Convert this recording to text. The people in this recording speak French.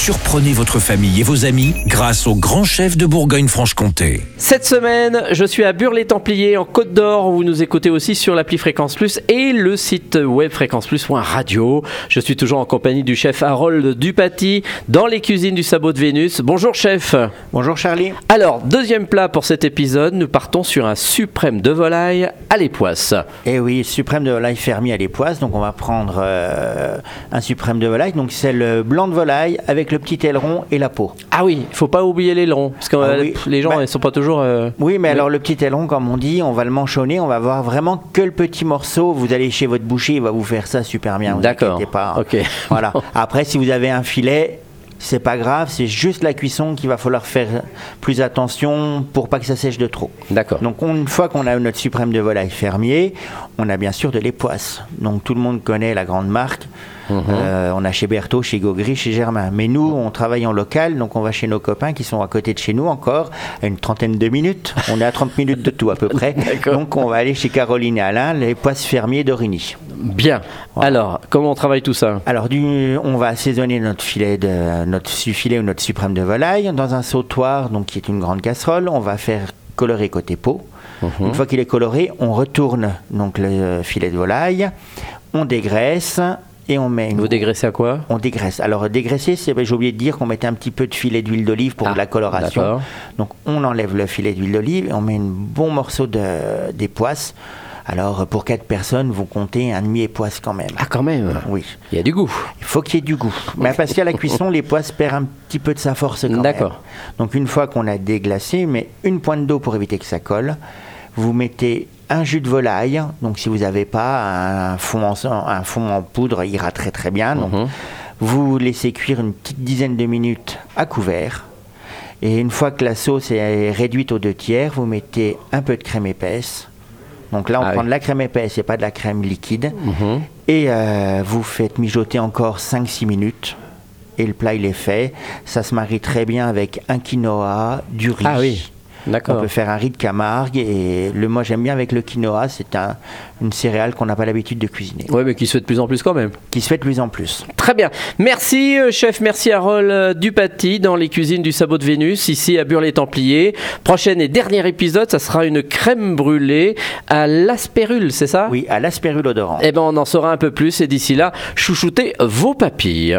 Surprenez votre famille et vos amis grâce au grand chef de Bourgogne-Franche-Comté. Cette semaine, je suis à Burles-les-Templiers en Côte d'Or. Vous nous écoutez aussi sur l'appli Fréquence Plus et le site web fréquenceplus.radio. Je suis toujours en compagnie du chef Harold Dupaty dans les cuisines du Sabot de Vénus. Bonjour chef. Bonjour Charlie. Alors, deuxième plat pour cet épisode, nous partons sur un suprême de volaille à l'époisse. Eh oui, suprême de volaille fermier à l'époisse. Donc on va prendre euh, un suprême de volaille. Donc c'est le blanc de volaille avec le petit aileron et la peau. Ah oui, il faut pas oublier l'aileron parce que Ah euh, oui. les gens Bah, ils sont pas toujours. euh, Oui, mais alors le petit aileron, comme on dit, on va le manchonner. On va voir vraiment que le petit morceau. Vous allez chez votre boucher, il va vous faire ça super bien. D'accord. pas. hein. Ok. Voilà. Après, si vous avez un filet. C'est pas grave, c'est juste la cuisson qu'il va falloir faire plus attention pour pas que ça sèche de trop. D'accord. Donc on- une fois qu'on a notre suprême de volaille fermier, on a bien sûr de l'époisse. Donc tout le monde connaît la grande marque. Mhm. Euh, on a chez Berthaud, chez Gaugry, chez Germain. Mais nous, on travaille en local, donc on va chez nos copains qui sont à côté de chez nous encore, à une trentaine de minutes. On est à 30 minutes de tout à peu près. Donc on va aller chez Caroline et Alain, les poisses fermiers d'Origny. Bien. Alors, comment on travaille tout ça? Alors, du, on va assaisonner notre filet, de, notre filet ou notre suprême de volaille dans un sautoir, donc qui est une grande casserole. On va faire colorer côté peau. Une fois qu'il est coloré, on retourne donc le filet de volaille, on dégraisse et on met. Vous dégraissez à quoi On dégraisse. Alors dégraisser, c'est ben, j'ai oublié de dire qu'on mettait un petit peu de filet d'huile d'olive pour Ah, de la coloration. Donc on enlève le filet d'huile d'olive et on met un bon morceau de des poisses. Alors pour quatre personnes, vous comptez un demi époisse quand même. Ah, quand même. Oui. Il y a du goût. Il faut qu'il y ait du goût. Mais parce qu'à la cuisson, les poisses perdent un petit peu de sa force quand même. D'accord. Donc une fois qu'on a déglacé, mais une pointe d'eau pour éviter que ça colle. Vous mettez un jus de volaille. Donc si vous n'avez pas un fond, en, un fond en poudre, il ira très très bien. Donc, Mhm. Vous laissez cuire une petite dizaine de minutes à couvert. Et une fois que la sauce est réduite aux deux tiers, vous mettez un peu de crème épaisse. Donc là, on Ah prend oui. de la crème épaisse et pas de la crème liquide. Mhm. Et euh, vous faites mijoter encore 5-6 minutes. Et le plat, il est fait. Ça se marie très bien avec un quinoa, du riz. Ah oui. On peut faire un riz de Camargue. Et le, moi, j'aime bien avec le quinoa. C'est un- une céréale qu'on n'a pas l'habitude de cuisiner. Ouais, mais qui se fait de plus en plus quand même. Qui se fait de plus en plus. Très bien. Merci, euh, chef. Merci, Harold euh, Dupaty, dans les cuisines du Sabot de Vénus, ici à Burles-les-Templiers. Prochain et dernier épisode, ça sera une crème brûlée à l'aspérule, c'est ça? Oui, à l'aspérule odorante. Eh ben, on en saura un peu plus. Et d'ici là, chouchoutez vos papilles.